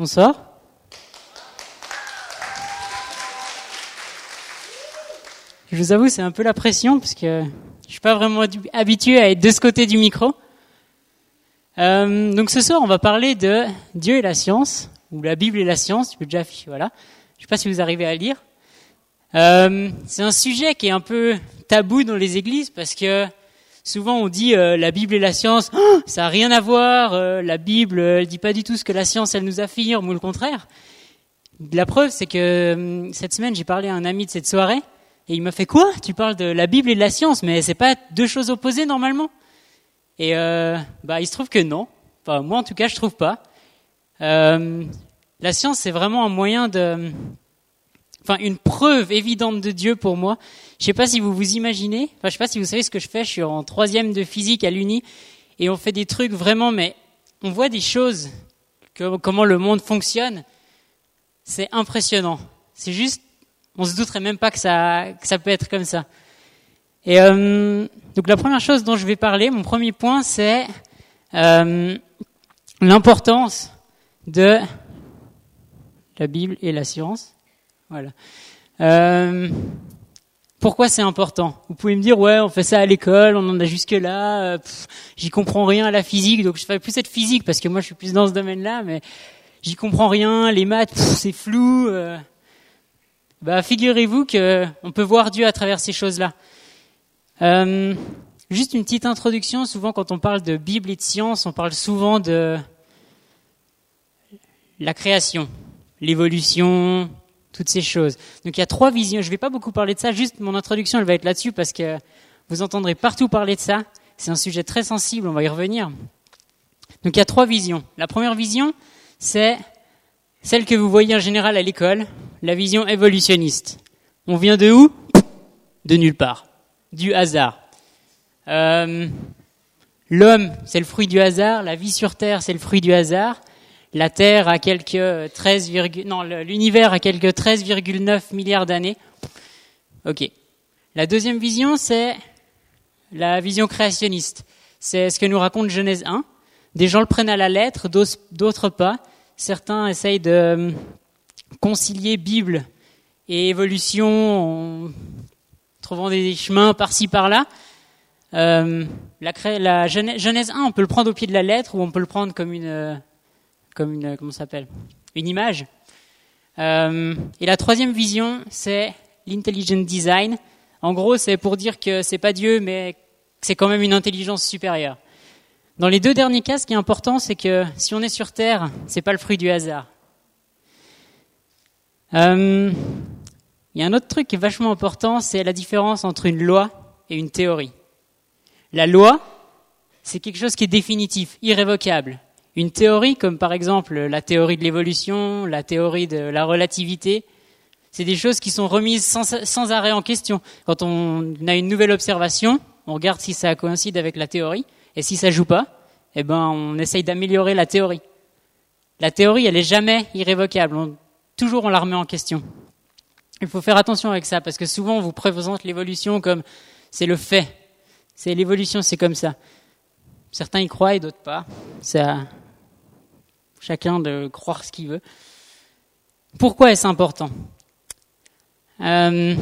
Bonsoir. Je vous avoue, c'est un peu la pression parce que je suis pas vraiment habitué à être de ce côté du micro. Euh, donc ce soir, on va parler de Dieu et la science, ou la Bible et la science. Je peux déjà voilà. Je sais pas si vous arrivez à lire. Euh, c'est un sujet qui est un peu tabou dans les églises parce que souvent on dit euh, la Bible et la science, oh, ça a rien à voir. Euh, la Bible, elle dit pas du tout ce que la science elle nous affirme ou le contraire. La preuve, c'est que hum, cette semaine, j'ai parlé à un ami de cette soirée et il m'a fait quoi? Tu parles de la Bible et de la science, mais c'est pas deux choses opposées normalement? Et euh, bah, il se trouve que non. Moi en tout cas, je trouve pas. La science, c'est vraiment un moyen de, une preuve évidente de Dieu pour moi. Je sais pas si vous vous imaginez. Enfin, je sais pas si vous savez ce que je fais. Je suis en troisième de physique à l'Uni et on fait des trucs vraiment, mais on voit des choses, comment le monde fonctionne. C'est impressionnant. C'est juste on se douterait même pas que ça, que ça peut être comme ça. Et euh, donc la première chose dont je vais parler, mon premier point, c'est euh, l'importance de la Bible et la science. Voilà. Euh, pourquoi c'est important? Vous pouvez me dire ouais, on fait ça à l'école, on en a jusque là. J'y comprends rien à la physique, donc je fais plus cette physique parce que moi je suis plus dans ce domaine-là, mais j'y comprends rien. Les maths, c'est flou. Euh, bah, figurez-vous que on peut voir Dieu à travers ces choses-là. Euh, juste une petite introduction. Souvent, quand on parle de Bible et de science, on parle souvent de la création, l'évolution, toutes ces choses. Donc, il y a trois visions. Je ne vais pas beaucoup parler de ça. Juste mon introduction, elle va être là-dessus parce que vous entendrez partout parler de ça. C'est un sujet très sensible. On va y revenir. Donc, il y a trois visions. La première vision, c'est celle que vous voyez en général à l'école, la vision évolutionniste. On vient de où? De nulle part, du hasard. Euh, L'homme, c'est le fruit du hasard. La vie sur Terre, c'est le fruit du hasard. La Terre a quelques 13, non, l'univers a quelques 13,9 milliards d'années. Ok. La deuxième vision, c'est la vision créationniste. C'est ce que nous raconte Genèse 1. Des gens le prennent à la lettre, d'autres pas. Certains essayent de concilier Bible et évolution en trouvant des chemins par-ci par-là. Euh, la, Genèse 1, on peut le prendre au pied de la lettre ou on peut le prendre comme une, comme une, comment s'appelle, une image. Euh, et la troisième vision, c'est l'intelligent design. En gros, c'est pour dire que c'est pas Dieu, mais c'est quand même une intelligence supérieure. Dans les deux derniers cas, ce qui est important, c'est que si on est sur Terre, c'est pas le fruit du hasard. Euh, il y a un autre truc qui est vachement important, c'est la différence entre une loi et une théorie. La loi, c'est quelque chose qui est définitif, irrévocable. Une théorie, comme par exemple la théorie de l'évolution, la théorie de la relativité, c'est des choses qui sont remises sans, arrêt en question. Quand on a une nouvelle observation, on regarde si ça coïncide avec la théorie, et si ça joue pas, eh ben on essaye d'améliorer la théorie. La théorie, elle est jamais irrévocable toujours on la remet en question. Il faut faire attention avec ça, parce que souvent on vous présente l'évolution comme c'est le fait. C'est l'évolution, c'est comme ça. Certains y croient et d'autres pas. À chacun de croire ce qu'il veut. Pourquoi est-ce important euh,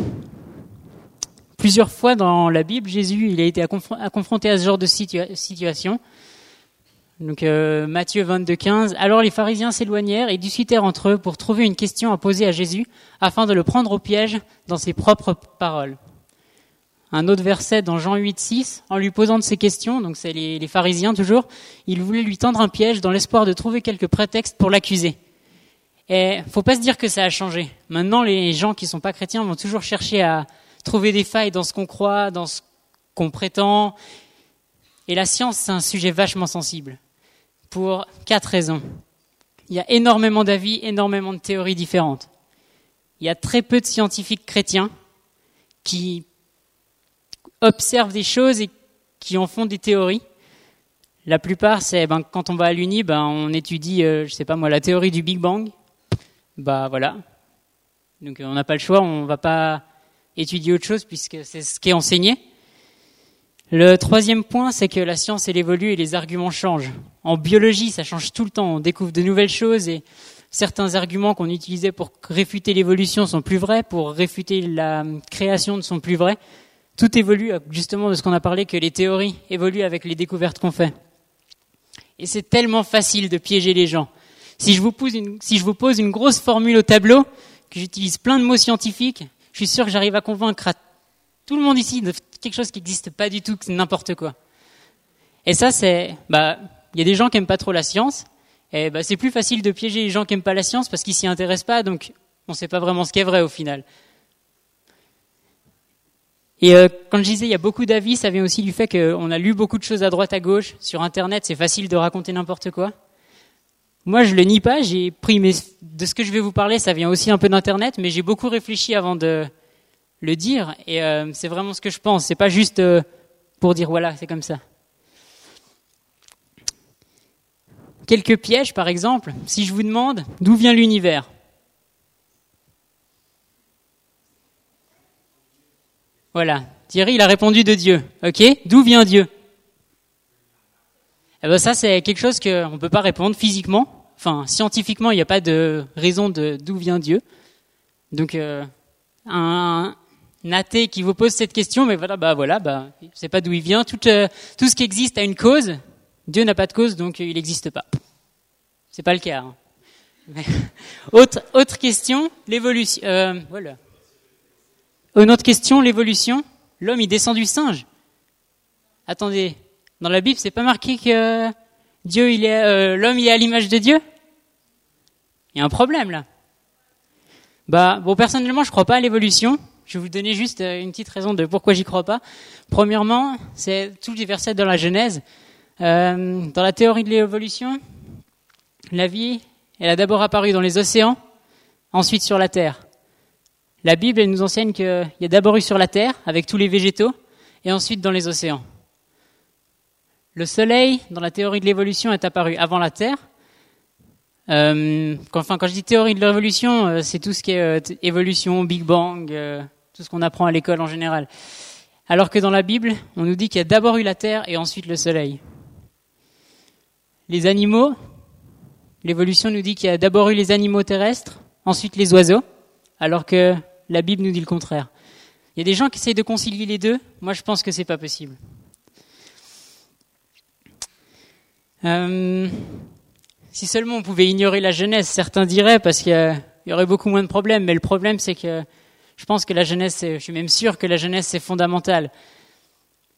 Plusieurs fois dans la Bible, Jésus il a été confronté à ce genre de situation. Donc euh, Matthieu 22, 15. Alors les pharisiens s'éloignèrent et discutèrent entre eux pour trouver une question à poser à Jésus afin de le prendre au piège dans ses propres paroles. Un autre verset dans Jean 8, 6, en lui posant de ces questions, donc c'est les, pharisiens toujours, il voulait lui tendre un piège dans l'espoir de trouver quelques prétextes pour l'accuser. Et faut pas se dire que ça a changé. Maintenant, les gens qui sont pas chrétiens vont toujours chercher à trouver des failles dans ce qu'on croit, dans ce qu'on prétend. Et la science, c'est un sujet vachement sensible pour quatre raisons. Il y a énormément d'avis, énormément de théories différentes. Il y a très peu de scientifiques chrétiens qui observent des choses et qui en font des théories. La plupart, c'est ben, quand on va à l'Uni, ben, on étudie, euh, je sais pas moi, la théorie du Big Bang. Bah voilà. Donc on n'a pas le choix, on va pas étudier autre chose puisque c'est ce qui est enseigné. Le troisième point, c'est que la science, elle évolue et les arguments changent. En biologie, ça change tout le temps. On découvre de nouvelles choses et certains arguments qu'on utilisait pour réfuter l'évolution sont plus vrais, pour réfuter la création ne sont plus vrais. Tout évolue justement de ce qu'on a parlé, que les théories évoluent avec les découvertes qu'on fait. Et c'est tellement facile de piéger les gens. Si je vous pose une, si je vous pose une grosse formule au tableau, que j'utilise plein de mots scientifiques, je suis sûr que j'arrive à convaincre tout le monde ici de quelque chose qui n'existe pas du tout, que c'est n'importe quoi. Et ça, c'est, bah, il y a des gens qui aiment pas trop la science, et bah, c'est plus facile de piéger les gens qui aiment pas la science parce qu'ils s'y intéressent pas, donc on sait pas vraiment ce qui est vrai au final. Et euh, quand je disais il y a beaucoup d'avis, ça vient aussi du fait qu'on a lu beaucoup de choses à droite à gauche sur Internet. C'est facile de raconter n'importe quoi. Moi, je le nie pas. J'ai pris mes... de ce que je vais vous parler, ça vient aussi un peu d'Internet, mais j'ai beaucoup réfléchi avant de le dire. Et euh, c'est vraiment ce que je pense. C'est pas juste euh, pour dire voilà, c'est comme ça. Quelques pièges, par exemple. Si je vous demande d'où vient l'univers, Voilà. Thierry, il a répondu de Dieu. Ok? D'où vient Dieu? Eh ben ça, c'est quelque chose qu'on ne peut pas répondre physiquement. Enfin, scientifiquement, il n'y a pas de raison de d'où vient Dieu. Donc, euh, un, athée qui vous pose cette question, mais voilà, bah voilà, bah, c'est pas d'où il vient. Tout, euh, tout ce qui existe a une cause. Dieu n'a pas de cause, donc il n'existe pas. C'est pas le cas. Hein. autre, autre question, l'évolution. Euh, voilà. Une autre question, l'évolution. L'homme, il descend du singe. Attendez, dans la Bible, c'est pas marqué que Dieu, il est, euh, l'homme, il est à l'image de Dieu? Il y a un problème là. Bah, bon, personnellement, je crois pas à l'évolution. Je vais vous donner juste euh, une petite raison de pourquoi j'y crois pas. Premièrement, c'est tous les versets dans la Genèse. Euh, dans la théorie de l'évolution, la vie, elle a d'abord apparu dans les océans, ensuite sur la terre. La Bible, nous enseigne qu'il y a d'abord eu sur la terre, avec tous les végétaux, et ensuite dans les océans. Le Soleil, dans la théorie de l'évolution, est apparu avant la Terre. Euh, enfin, quand je dis théorie de l'évolution, euh, c'est tout ce qui est euh, évolution, Big Bang, tout ce qu'on apprend à l'école en général. Alors que dans la Bible, on nous dit qu'il y a d'abord eu la Terre et ensuite le Soleil. Les animaux, l'évolution nous dit qu'il y a d'abord eu les animaux terrestres, ensuite les oiseaux, alors que la Bible nous dit le contraire. Il y a des gens qui essayent de concilier les deux. Moi, je pense que c'est pas possible. Euh, si seulement on pouvait ignorer la jeunesse, certains diraient, parce qu'il y aurait beaucoup moins de problèmes. Mais le problème, c'est que je pense que la jeunesse, je suis même sûr que la jeunesse, c'est fondamental.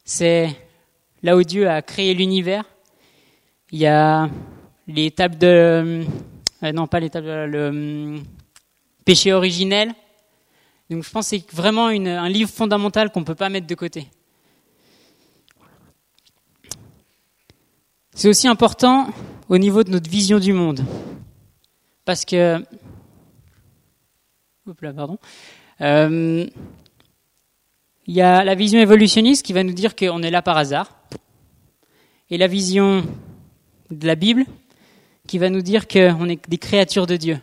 C'est là où Dieu a créé l'univers. Il y a les tables de, euh, non pas les tables, de, péché originel. Donc je pense que c'est vraiment un livre fondamental qu'on ne peut pas mettre de côté. C'est aussi important au niveau de notre vision du monde. Parce que. pardon. Euh, il y a la vision évolutionniste qui va nous dire qu'on est là par hasard. Et la vision de la Bible qui va nous dire qu'on est des créatures de Dieu.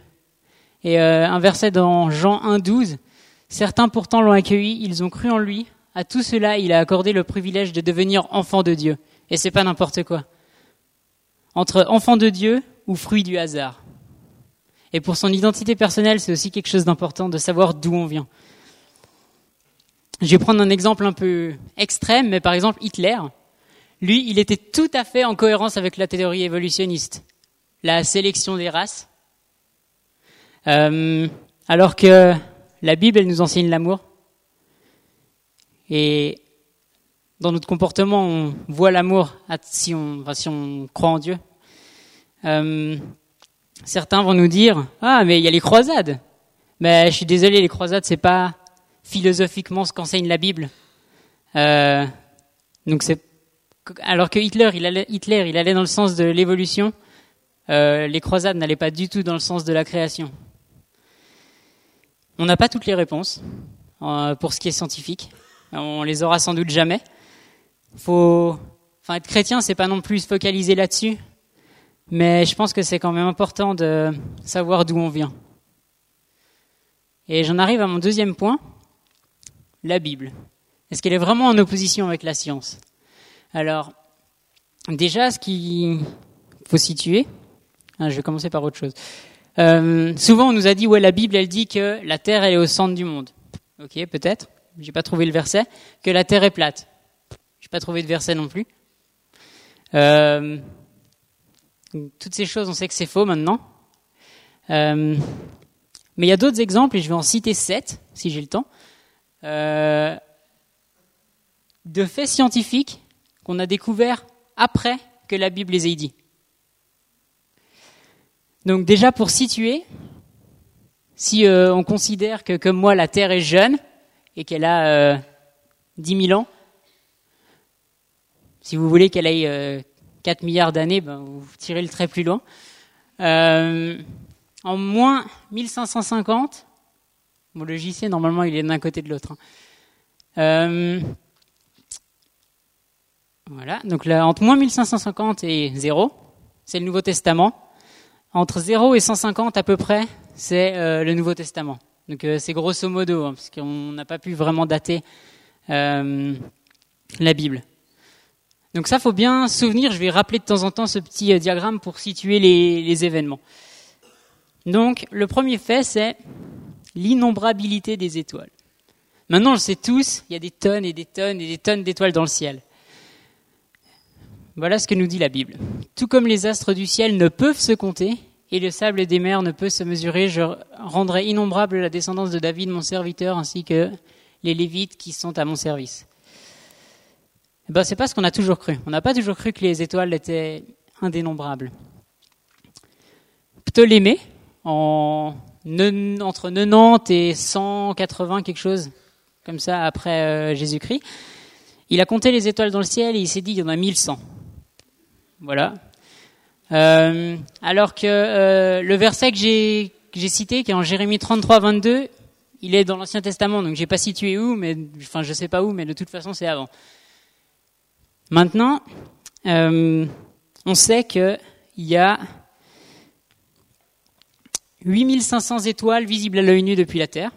Et euh, un verset dans Jean 1,12 Certains pourtant l'ont accueilli, ils ont cru en lui. À tout cela, il a accordé le privilège de devenir enfant de Dieu. Et c'est pas n'importe quoi. Entre enfant de Dieu ou fruit du hasard. Et pour son identité personnelle, c'est aussi quelque chose d'important de savoir d'où on vient. Je vais prendre un exemple un peu extrême, mais par exemple Hitler, lui, il était tout à fait en cohérence avec la théorie évolutionniste. La sélection des races. Euh, alors que la Bible, nous enseigne l'amour. Et dans notre comportement, on voit l'amour si on, croit en Dieu. Euh, certains vont nous dire ah mais il y a les croisades. Mais je suis désolé, les croisades c'est pas philosophiquement ce qu'enseigne la Bible. Euh, donc c'est alors que Hitler il allait, Hitler il allait dans le sens de l'évolution. Les croisades n'allaient pas du tout dans le sens de la création. On n'a pas toutes les réponses euh, pour ce qui est scientifique. On les aura sans doute jamais. Faut, être chrétien, c'est pas non plus se focaliser là-dessus, mais je pense que c'est quand même important de savoir d'où on vient. Et j'en arrive à mon deuxième point, la Bible. Est-ce qu'elle est vraiment en opposition avec la science? Alors, déjà, ce qu'il faut situer, hein, je vais commencer par autre chose. Euh, souvent, on nous a dit, ouais, la Bible, elle dit que la Terre, est au centre du monde. Ok, peut-être. J'ai pas trouvé le verset. Que la Terre est plate. J'ai pas trouvé de verset non plus. Euh, toutes ces choses, on sait que c'est faux maintenant. Euh, mais il y a d'autres exemples, et je vais en citer sept, si j'ai le temps, de faits scientifiques qu'on a découverts après que la Bible les ait dit. Donc déjà pour situer, si euh, on considère que comme moi la Terre est jeune et qu'elle a euh, 10 000 ans, si vous voulez qu'elle ait 4 milliards d'années, ben, vous tirez le trait plus loin. Euh, en moins 1550, mon logiciel normalement il est d'un côté de l'autre. Hein. Euh, voilà, donc là, entre moins 1550 et 0, c'est le Nouveau Testament. Entre 0 et 150 à peu près, c'est euh, le Nouveau Testament. Donc euh, c'est grosso modo, hein, parce qu'on n'a pas pu vraiment dater euh, la Bible. Donc ça, faut bien souvenir. Je vais rappeler de temps en temps ce petit diagramme pour situer les, les événements. Donc le premier fait, c'est l'innombrabilité des étoiles. Maintenant, on le sait tous, il y a des tonnes et des tonnes et des tonnes d'étoiles dans le ciel. Voilà ce que nous dit la Bible. Tout comme les astres du ciel ne peuvent se compter, et le sable des mers ne peut se mesurer, je rendrai innombrable la descendance de David, mon serviteur, ainsi que les Lévites qui sont à mon service. Eh ben, c'est pas ce qu'on a toujours cru. On n'a pas toujours cru que les étoiles étaient indénombrables. Ptolémée, en, entre 90 et 180, quelque chose comme ça, après euh, Jésus-Christ, il a compté les étoiles dans le ciel et il s'est dit il y en a 1100. Voilà. Euh, alors que euh, le verset que j'ai cité, qui est en Jérémie 33, 22, il est dans l'Ancien Testament, donc j'ai pas situé où, mais enfin je sais pas où, mais de toute façon c'est avant. Maintenant, euh, on sait qu'il y a 8500 étoiles visibles à l'œil nu depuis la Terre.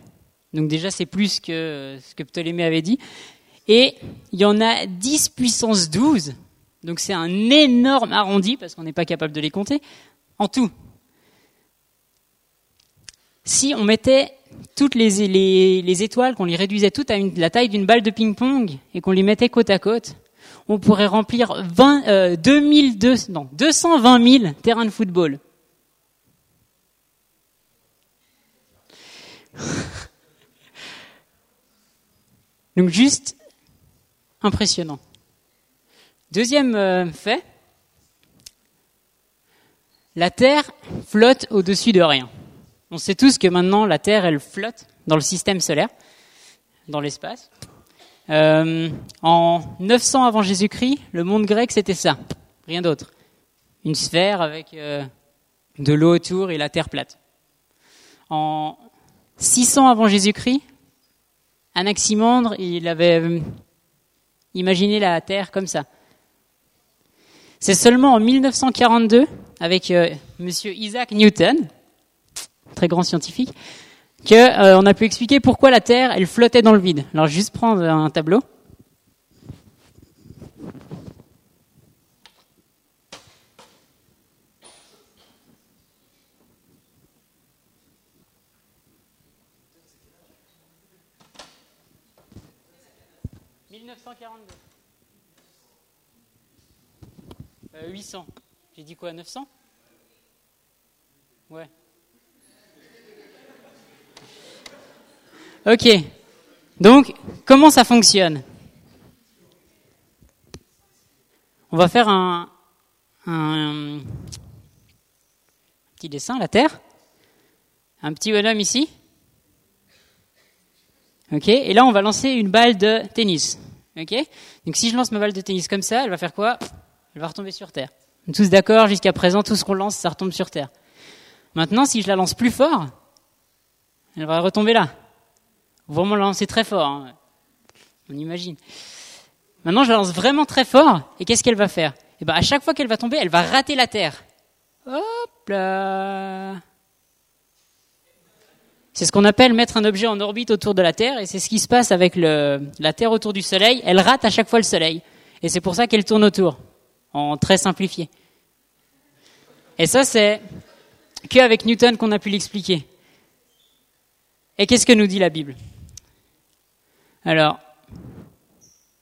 Donc déjà c'est plus que ce que Ptolémée avait dit. Et il y en a 10 puissance 12 donc c'est un énorme arrondi, parce qu'on n'est pas capable de les compter, en tout. Si on mettait toutes les, les, étoiles, qu'on les réduisait toutes à la taille d'une balle de ping-pong et qu'on les mettait côte à côte, on pourrait remplir 20, euh, 2002, non, 220 000 terrains de football. Donc juste impressionnant. Deuxième euh, fait, la Terre flotte au-dessus de rien. On sait tous que maintenant la Terre, elle flotte dans le système solaire, dans l'espace. Euh, en 900 avant Jésus-Christ, le monde grec, c'était ça, rien d'autre. Une sphère avec euh, de l'eau autour et la Terre plate. En 600 avant Jésus-Christ, Anaximandre, il avait imaginé la Terre comme ça. C'est seulement en 1942, avec euh, Monsieur Isaac Newton, très grand scientifique, que euh, on a pu expliquer pourquoi la Terre elle flottait dans le vide. Alors juste prendre un tableau. « 1942. 800. Euh, J'ai dit quoi 900 Ouais. Ok. Donc, comment ça fonctionne? On va faire un, un, petit dessin, la Terre. Un petit bonhomme ici. Ok. Et là, on va lancer une balle de tennis. Ok. Donc, si je lance ma balle de tennis comme ça, elle va faire quoi? Elle va retomber sur Terre. Tous d'accord, jusqu'à présent, tout ce qu'on lance, ça retombe sur Terre. Maintenant, si je la lance plus fort, elle va retomber là. Vraiment la lancer très fort. Hein. On imagine. Maintenant, je la lance vraiment très fort, et qu'est-ce qu'elle va faire? Eh ben, à chaque fois qu'elle va tomber, elle va rater la Terre. Hop là C'est ce qu'on appelle mettre un objet en orbite autour de la Terre, et c'est ce qui se passe avec la Terre autour du Soleil. Elle rate à chaque fois le Soleil, et c'est pour ça qu'elle tourne autour en très simplifié. Et ça, c'est qu'avec Newton qu'on a pu l'expliquer. Et qu'est-ce que nous dit la Bible? Alors,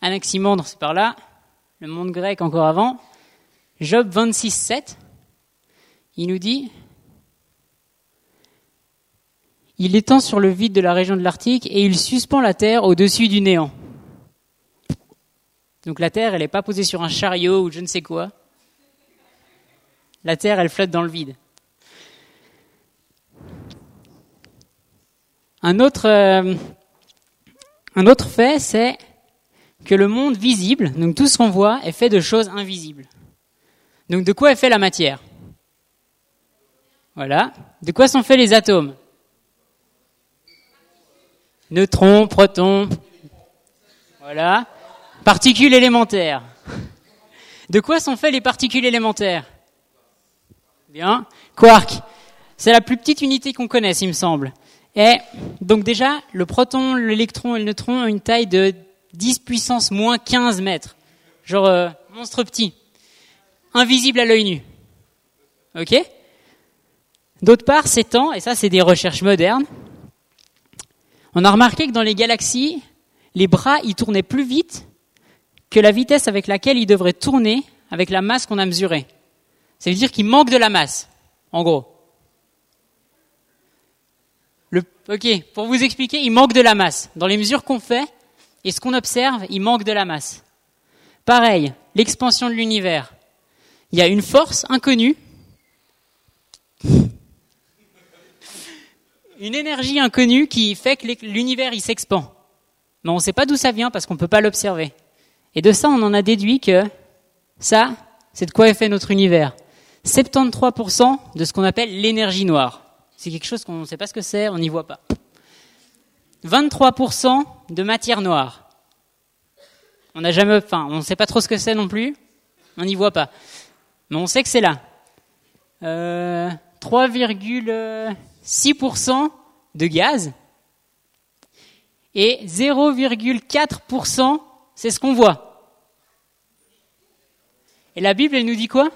Anaximandre, c'est par là, le monde grec encore avant, Job 26, 7, il nous dit Il étend sur le vide de la région de l'Arctique et il suspend la terre au-dessus du néant. Donc la terre, elle n'est pas posée sur un chariot ou je ne sais quoi. La terre, elle flotte dans le vide. Un autre, euh, un autre fait, c'est que le monde visible, donc tout ce qu'on voit, est fait de choses invisibles. Donc de quoi est fait la matière? Voilà. De quoi sont faits les atomes? Neutrons, protons. Voilà. Particules élémentaires. De quoi sont faits les particules élémentaires? Bien. Quark. C'est la plus petite unité qu'on connaisse, il me semble. Et donc déjà, le proton, l'électron et le neutron ont une taille de 10 puissance moins 15 mètres. Genre euh, monstre petit. Invisible à l'œil nu. Ok? D'autre part, temps, et ça c'est des recherches modernes, on a remarqué que dans les galaxies, les bras ils tournaient plus vite que la vitesse avec laquelle ils devraient tourner avec la masse qu'on a mesurée. Ça veut dire qu'il manque de la masse, en gros. Ok, pour vous expliquer, il manque de la masse. Dans les mesures qu'on fait et ce qu'on observe, il manque de la masse. Pareil, l'expansion de l'univers. Il y a une force inconnue, une énergie inconnue qui fait que l'univers il s'expand. Mais on ne sait pas d'où ça vient parce qu'on ne peut pas l'observer. Et de ça, on en a déduit que ça, c'est de quoi est fait notre univers. 73% de ce qu'on appelle l'énergie noire. C'est quelque chose qu'on ne sait pas ce que c'est, on n'y voit pas. 23% de matière noire. On n'a jamais, enfin, on ne sait pas trop ce que c'est non plus, on n'y voit pas. Mais on sait que c'est là. Euh, 3,6% de gaz et 0,4% c'est ce qu'on voit. Et la Bible, elle nous dit quoi?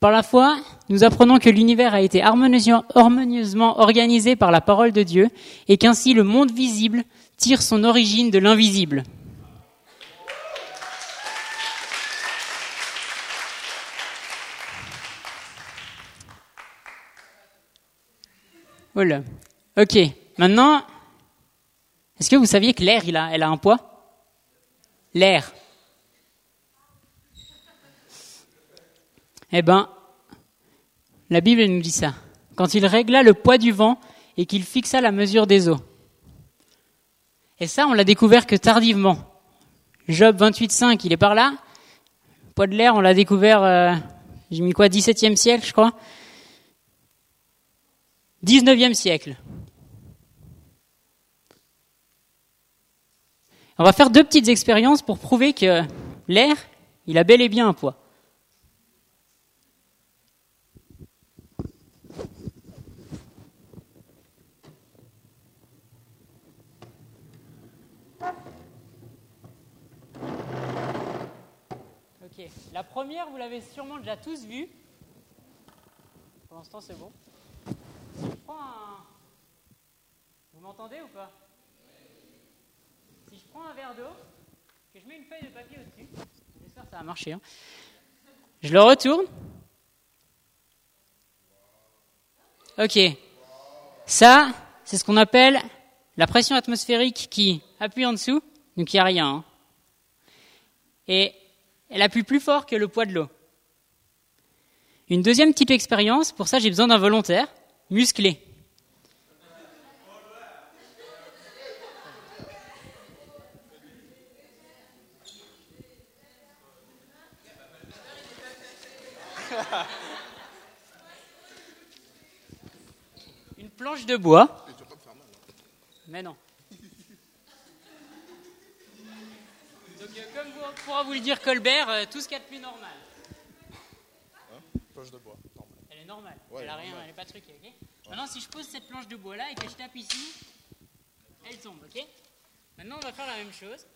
Par la foi, nous apprenons que l'univers a été harmonieusement organisé par la parole de Dieu et qu'ainsi le monde visible tire son origine de l'invisible. Voilà. Ok. Maintenant, est-ce que vous saviez que l'air, elle a un poids? L'air. Eh bien, la Bible nous dit ça. Quand il régla le poids du vent et qu'il fixa la mesure des eaux. Et ça, on l'a découvert que tardivement. Job 28.5, il est par là. Poids de l'air, on l'a découvert, euh, j'ai mis quoi, 17e siècle, je crois. 19e siècle. On va faire deux petites expériences pour prouver que l'air, il a bel et bien un poids. Ok, la première, vous l'avez sûrement déjà tous vue. Pour l'instant, c'est bon. Je prends un... Vous m'entendez ou pas? Je prends un verre d'eau, que je mets une feuille de papier au-dessus, j'espère que ça va marcher. Hein. Je le retourne. Ok. Ça, c'est ce qu'on appelle la pression atmosphérique qui appuie en dessous, donc il n'y a rien. Hein. Et elle appuie plus fort que le poids de l'eau. Une deuxième petite expérience, pour ça j'ai besoin d'un volontaire, musclé. Une planche de bois. Mais non. pourra vous le dire Colbert, euh, tout ce qu'il y a de plus normal. Hein planche de bois, normal. Elle est normale, elle a rien, elle est pas truquée. Maintenant, si je pose cette planche de bois là et que je tape ici, elle tombe, ok Maintenant, on va faire la même chose.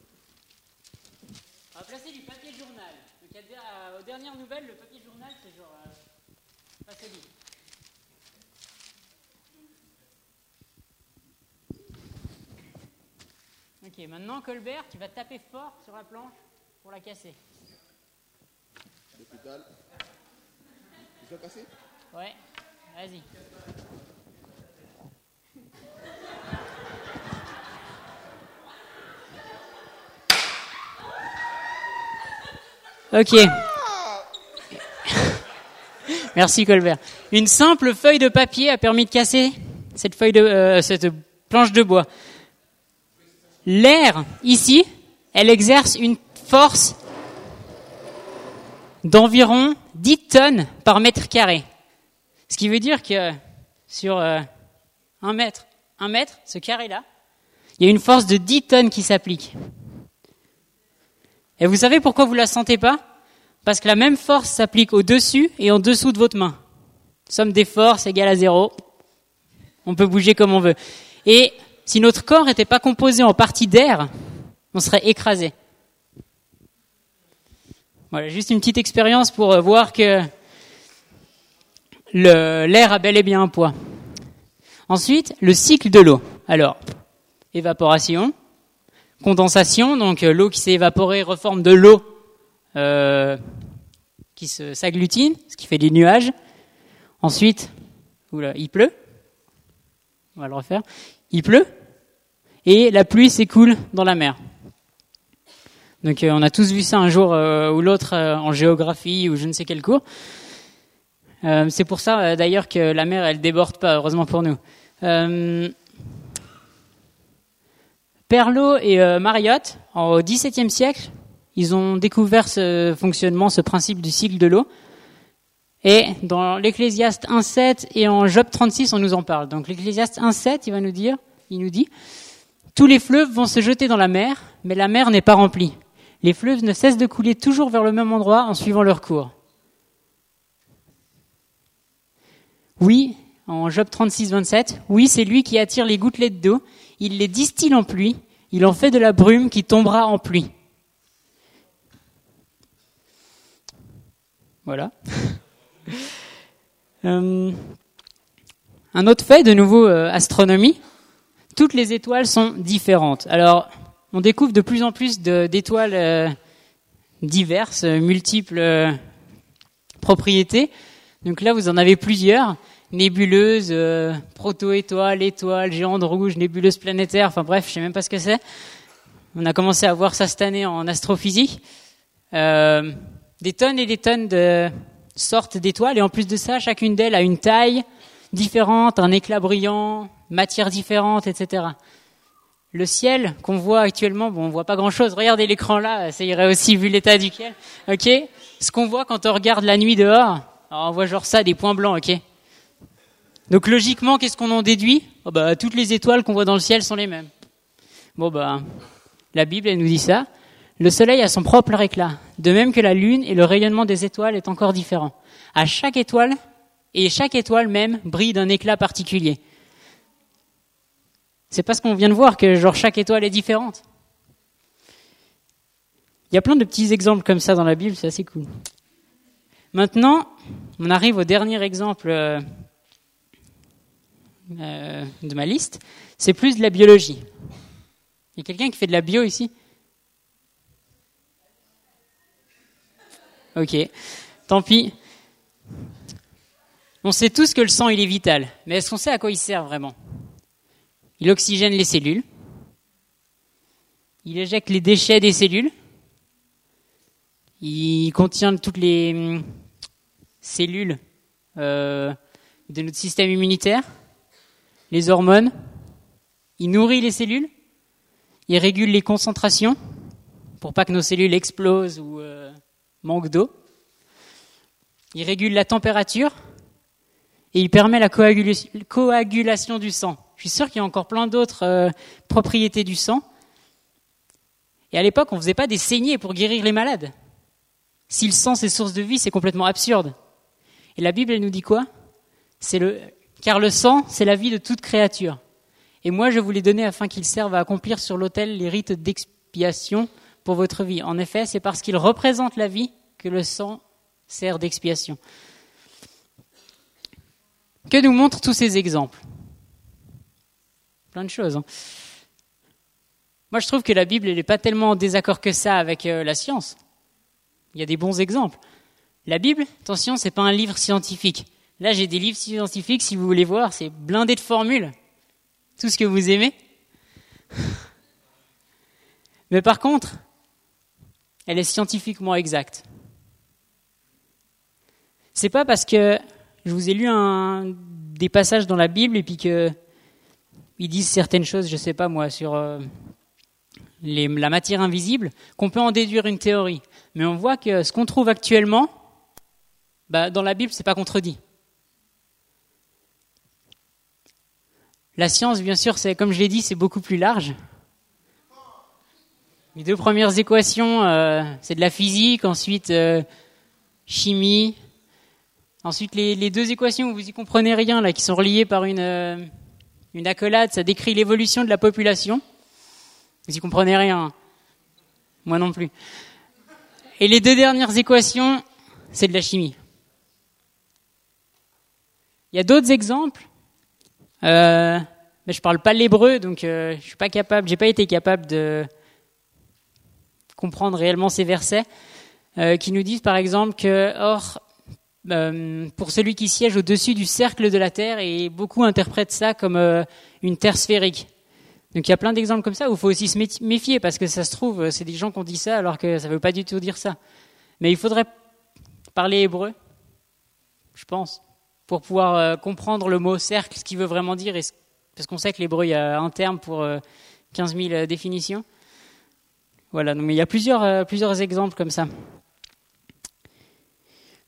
On va placer du papier journal. Donc, euh, aux dernières nouvelles, le papier journal, c'est genre. Euh, pas solide. Ok, maintenant Colbert, tu vas taper fort sur la planche pour la casser. Sont cassés Ouais, vas-y. Ok. Merci Colbert. Une simple feuille de papier a permis de casser cette feuille de euh, cette planche de bois. L'air ici, elle exerce une force d'environ 10 tonnes par mètre carré. Ce qui veut dire que sur euh, un mètre, un mètre, ce carré-là, il y a une force de 10 tonnes qui s'applique. Et vous savez pourquoi vous la sentez pas? Parce que la même force s'applique au-dessus et en dessous de votre main. Somme des forces égale à zéro. On peut bouger comme on veut. Et si notre corps n'était pas composé en partie d'air, on serait écrasé. Voilà, juste une petite expérience pour euh, voir que l'air a bel et bien un poids. Ensuite, le cycle de l'eau. Alors, évaporation, condensation, donc euh, l'eau qui s'est évaporée reforme de l'eau euh, qui s'agglutine, ce qui fait des nuages. Ensuite, oula, il pleut. On va le refaire. Il pleut et la pluie s'écoule dans la mer. Donc euh, on a tous vu ça un jour euh, ou l'autre euh, en géographie ou je ne sais quel cours. C'est pour ça d'ailleurs que la mer elle déborde pas, heureusement pour nous. Perlot et Mariotte, au XVIIe siècle, ils ont découvert ce fonctionnement, ce principe du cycle de l'eau. Et dans l'Ecclésiaste 1.7 et en Job 36, on nous en parle. Donc l'Ecclésiaste 1.7, il va nous dire, il nous dit, tous les fleuves vont se jeter dans la mer, mais la mer n'est pas remplie. Les fleuves ne cessent de couler toujours vers le même endroit en suivant leur cours. Oui, en Job 36, 27, oui, c'est lui qui attire les gouttelettes d'eau, il les distille en pluie, il en fait de la brume qui tombera en pluie. Voilà. Euh, un autre fait, de nouveau euh, astronomie, toutes les étoiles sont différentes. Alors, on découvre de plus en plus d'étoiles euh, diverses, multiples euh, propriétés. Donc là, vous en avez plusieurs nébuleuses, euh, proto-étoiles, étoiles, géantes rouges, nébuleuses planétaires. Enfin bref, je sais même pas ce que c'est. On a commencé à voir ça cette année en astrophysique. Des tonnes et des tonnes de sortes d'étoiles, et en plus de ça, chacune d'elles a une taille différente, un éclat brillant, matière différente, etc. Le ciel qu'on voit actuellement, bon, on voit pas grand-chose. Regardez l'écran là, ça irait aussi vu l'état duquel. Ok? Ce qu'on voit quand on regarde la nuit dehors, on voit genre ça, des points blancs. Ok? Donc logiquement, qu'est-ce qu'on en déduit? Oh bah, Toutes les étoiles qu'on voit dans le ciel sont les mêmes. Bon bah, la Bible nous dit ça. Le soleil a son propre éclat, de même que la lune et le rayonnement des étoiles est encore différent. À chaque étoile, et chaque étoile même brille d'un éclat particulier. C'est parce qu'on vient de voir que genre chaque étoile est différente. Il y a plein de petits exemples comme ça dans la Bible, c'est assez cool. Maintenant, on arrive au dernier exemple euh, euh, de ma liste. C'est plus de la biologie. Il y a quelqu'un qui fait de la bio ici? Ok, tant pis. On sait tous que le sang, il est vital, mais est-ce qu'on sait à quoi il sert vraiment? Il oxygène les cellules, il éjecte les déchets des cellules, il contient toutes les hum, cellules euh, de notre système immunitaire, les hormones, il nourrit les cellules, il régule les concentrations pour pas que nos cellules explosent ou euh, manquent d'eau. Il régule la température et il permet la coagulation, coagulation du sang. Je suis sûr qu'il y a encore plein d'autres euh, propriétés du sang. Et à l'époque, on ne faisait pas des saignées pour guérir les malades. Si le sang c'est source de vie, c'est complètement absurde. Et la Bible, elle nous dit quoi? Car le sang, c'est la vie de toute créature. Et moi, je vous l'ai donné afin qu'il serve à accomplir sur l'autel les rites d'expiation pour votre vie. En effet, c'est parce qu'il représente la vie que le sang sert d'expiation. Que nous montrent tous ces exemples? Plein de choses. hein. Moi, je trouve que la Bible, n'est pas tellement en désaccord que ça avec euh, la science. Il y a des bons exemples. La Bible, attention, c'est pas un livre scientifique. Là, j'ai des livres scientifiques, si vous voulez voir, c'est blindé de formules. Tout ce que vous aimez. Mais par contre, elle est scientifiquement exacte. C'est pas parce que je vous ai lu des passages dans la Bible et puis que ils disent certaines choses, je sais pas moi, sur euh, la matière invisible, qu'on peut en déduire une théorie. Mais on voit que ce qu'on trouve actuellement, bah, dans la Bible, c'est pas contredit. La science, bien sûr, c'est comme je l'ai dit, c'est beaucoup plus large. Les deux premières équations, euh, c'est de la physique, ensuite euh, chimie, ensuite les, les, deux équations où vous y comprenez rien là, qui sont reliées par une une accolade, ça décrit l'évolution de la population. Vous y comprenez rien, moi non plus. Et les deux dernières équations, c'est de la chimie. Il y a d'autres exemples. Euh, mais je parle pas l'hébreu, donc euh, je suis pas capable, j'ai pas été capable de comprendre réellement ces versets euh, qui nous disent par exemple que or euh, pour celui qui siège au-dessus du cercle de la terre et beaucoup interprètent ça comme euh, une terre sphérique. Donc il y a plein d'exemples comme ça où il faut aussi se méfier parce que ça se trouve c'est des gens qui ont dit ça alors que ça veut pas du tout dire ça. Mais il faudrait parler hébreu, je pense, pour pouvoir euh, comprendre le mot cercle, ce qu'il veut vraiment dire, parce qu'on sait que l'hébreu, il y a un terme pour 15 euh, 000 définitions. Voilà, donc il y a plusieurs, euh, plusieurs exemples comme ça.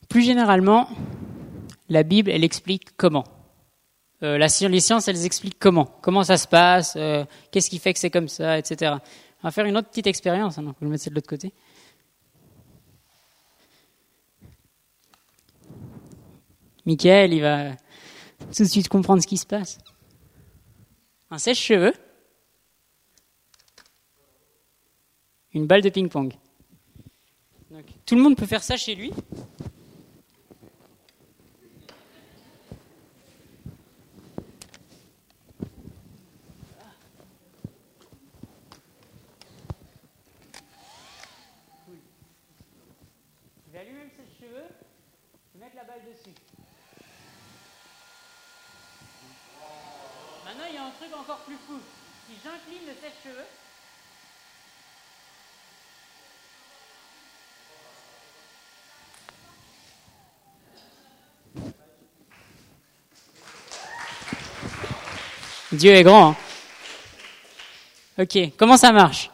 Plus généralement, la Bible, elle explique comment. Euh, les sciences, elles expliquent comment. Comment ça se passe, euh, qu'est-ce qui fait que c'est comme ça, etc. On va faire une autre petite expérience. Hein, je vais le mettre de l'autre côté. Michael, il va tout de suite comprendre ce qui se passe. Un sèche-cheveux, une balle de ping-pong. Tout le monde peut faire ça chez lui. Je vais allumer le sèche-cheveux, je vais mettre la balle dessus. Maintenant, il y a un truc encore plus fou. Si j'incline le sèche-cheveux, Dieu est grand. Hein. Ok, comment ça marche?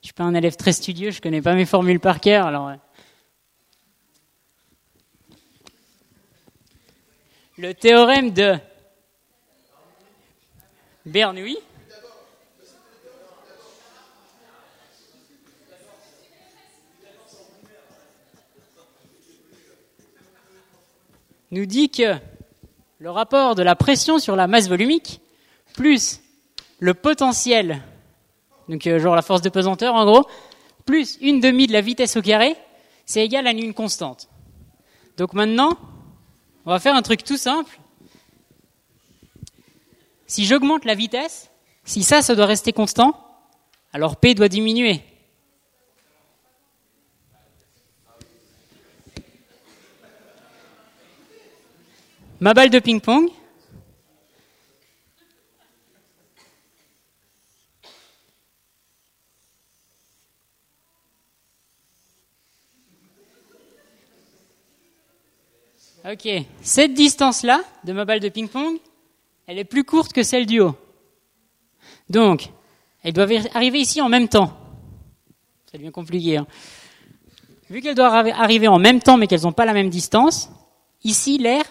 Je suis pas un élève très studieux, je connais pas mes formules par cœur, alors. Le théorème de Bernoulli nous dit que le rapport de la pression sur la masse volumique plus le potentiel, donc euh, genre la force de pesanteur en gros, plus une demi de la vitesse au carré, c'est égal à une constante. Donc maintenant, on va faire un truc tout simple. Si j'augmente la vitesse, si ça, ça doit rester constant, alors P doit diminuer. Ma balle de ping-pong. Ok, cette distance-là de ma balle de ping-pong, elle est plus courte que celle du haut. Donc, elles doivent arriver ici en même temps. Ça devient compliqué. Hein. Vu qu'elles doivent arriver en même temps mais qu'elles n'ont pas la même distance, ici l'air,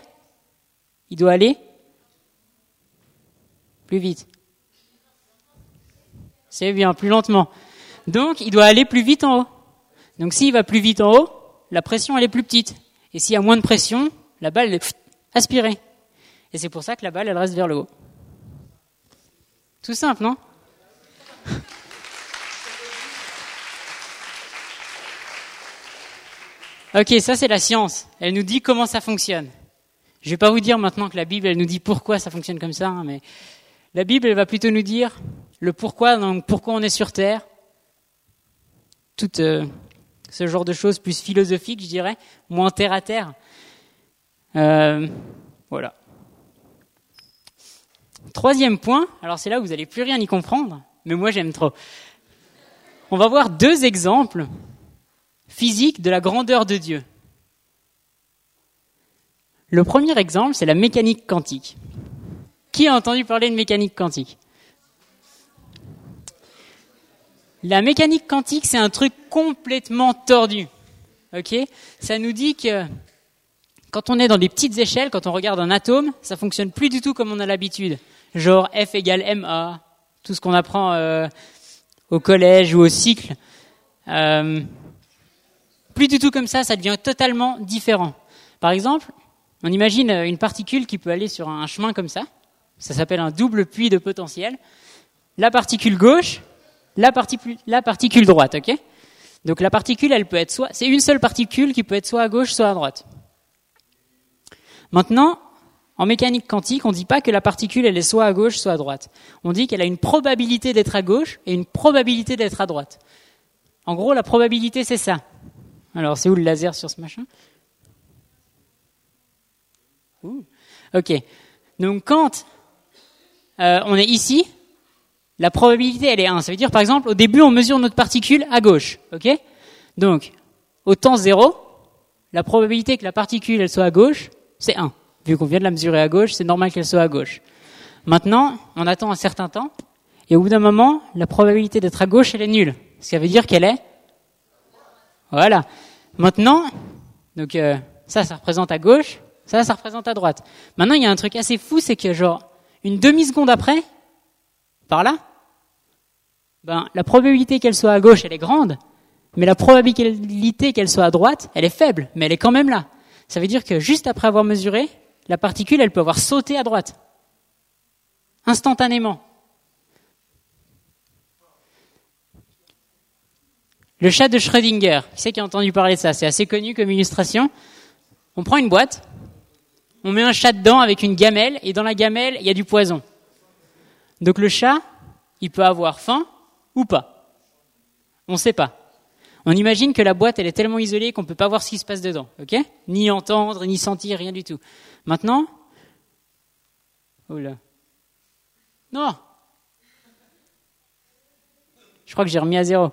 il doit aller plus vite. C'est bien, plus lentement. Donc, il doit aller plus vite en haut. Donc, s'il va plus vite en haut, la pression, elle est plus petite. Et s'il y a moins de pression, la balle est aspirée. Et c'est pour ça que la balle, elle reste vers le haut. Tout simple, non? Ok, ça c'est la science. Elle nous dit comment ça fonctionne. Je vais pas vous dire maintenant que la Bible, elle nous dit pourquoi ça fonctionne comme ça, hein, mais la Bible, elle va plutôt nous dire le pourquoi, donc pourquoi on est sur Terre. Tout euh, ce genre de choses plus philosophiques, je dirais, moins terre à terre. Euh, voilà. Troisième point, alors c'est là où vous n'allez plus rien y comprendre, mais moi j'aime trop. On va voir deux exemples physiques de la grandeur de Dieu. Le premier exemple, c'est la mécanique quantique. Qui a entendu parler de mécanique quantique? La mécanique quantique, c'est un truc complètement tordu. Ça nous dit que quand on est dans des petites échelles, quand on regarde un atome, ça fonctionne plus du tout comme on a l'habitude. Genre F égale MA, tout ce qu'on apprend euh, au collège ou au cycle. Euh, plus du tout comme ça, ça devient totalement différent. Par exemple, on imagine une particule qui peut aller sur un chemin comme ça. Ça s'appelle un double puits de potentiel. La particule gauche, la, particule, la particule droite, ok? Donc la particule, elle peut être soit, c'est une seule particule qui peut être soit à gauche, soit à droite. Maintenant, en mécanique quantique, on ne dit pas que la particule, elle est soit à gauche, soit à droite. On dit qu'elle a une probabilité d'être à gauche et une probabilité d'être à droite. En gros, la probabilité, c'est ça. Alors, c'est où le laser sur ce machin? Ok. Donc, quand euh, on est ici, la probabilité, elle est 1. Ça veut dire, par exemple, au début, on mesure notre particule à gauche. ok? Donc, au temps 0, la probabilité que la particule, elle soit à gauche, c'est 1. Vu qu'on vient de la mesurer à gauche, c'est normal qu'elle soit à gauche. Maintenant, on attend un certain temps, et au bout d'un moment, la probabilité d'être à gauche, elle est nulle. Ça veut dire qu'elle est Voilà. Maintenant, donc euh, ça, ça représente à gauche, ça, ça représente à droite. Maintenant, il y a un truc assez fou, c'est que genre, une demi-seconde après, par là, ben, la probabilité qu'elle soit à gauche, elle est grande, mais la probabilité qu'elle soit à droite, elle est faible, mais elle est quand même là. Ça veut dire que juste après avoir mesuré, la particule, elle peut avoir sauté à droite. Instantanément. Le chat de Schrödinger, qui sait qui a entendu parler de ça? C'est assez connu comme illustration. On prend une boîte, on met un chat dedans avec une gamelle, et dans la gamelle, il y a du poison. Donc le chat, il peut avoir faim ou pas. On ne sait pas. On imagine que la boîte, elle est tellement isolée qu'on ne peut pas voir ce qui se passe dedans, ok? Ni entendre, ni sentir, rien du tout. Maintenant, oh non. Je crois que j'ai remis à zéro.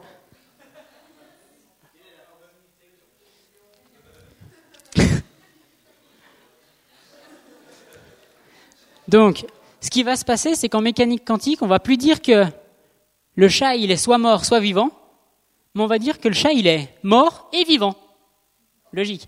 Donc, ce qui va se passer, c'est qu'en mécanique quantique, on va plus dire que le chat, il est soit mort, soit vivant, mais on va dire que le chat, il est mort et vivant. Logique.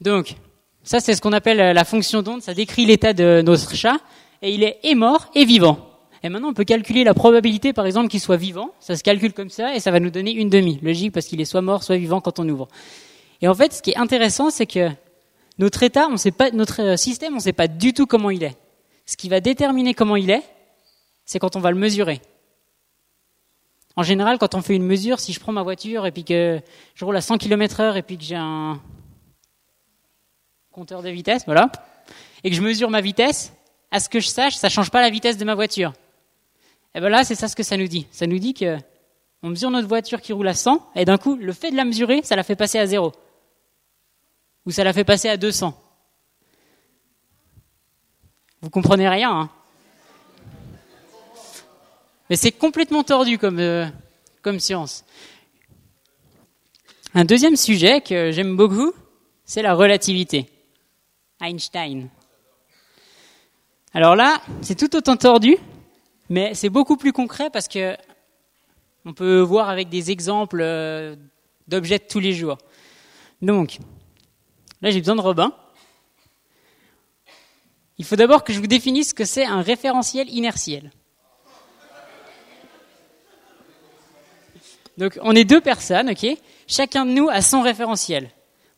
Donc, ça, c'est ce qu'on appelle la fonction d'onde. Ça décrit l'état de notre chat. Et il est mort et vivant. Et maintenant, on peut calculer la probabilité, par exemple, qu'il soit vivant. Ça se calcule comme ça et ça va nous donner une demi. Logique, parce qu'il est soit mort, soit vivant quand on ouvre. Et en fait, ce qui est intéressant, c'est que notre état, on sait pas, notre système, on ne sait pas du tout comment il est. Ce qui va déterminer comment il est, c'est quand on va le mesurer. En général, quand on fait une mesure, si je prends ma voiture et puis que je roule à 100 km heure et puis que j'ai un compteur de vitesse, voilà, et que je mesure ma vitesse, à ce que je sache, ça change pas la vitesse de ma voiture. Et ben là, c'est ça ce que ça nous dit. Ça nous dit que on mesure notre voiture qui roule à 100 et d'un coup, le fait de la mesurer, ça la fait passer à zéro. Ou ça la fait passer à 200. Vous comprenez rien, hein Mais c'est complètement tordu comme, euh, comme science. Un deuxième sujet que j'aime beaucoup, c'est la relativité. Einstein. Alors là, c'est tout autant tordu, mais c'est beaucoup plus concret parce que on peut voir avec des exemples euh, d'objets de tous les jours. Donc, là j'ai besoin de Robin. Il faut d'abord que je vous définisse ce que c'est un référentiel inertiel. Donc, on est deux personnes, ok? Chacun de nous a son référentiel.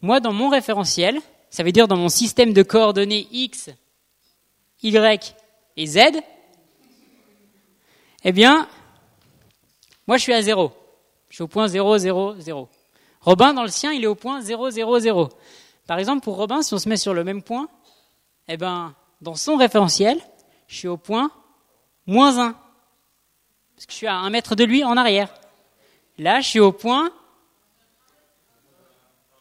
Moi, dans mon référentiel, ça veut dire dans mon système de coordonnées X, Y et Z, eh bien, moi je suis à 0. Je suis au point 0, 0, 0. Robin, dans le sien, il est au point 0, 0, 0. Par exemple, pour Robin, si on se met sur le même point, eh ben, dans son référentiel, je suis au point moins 1. Parce que je suis à un mètre de lui en arrière. Là, je suis au point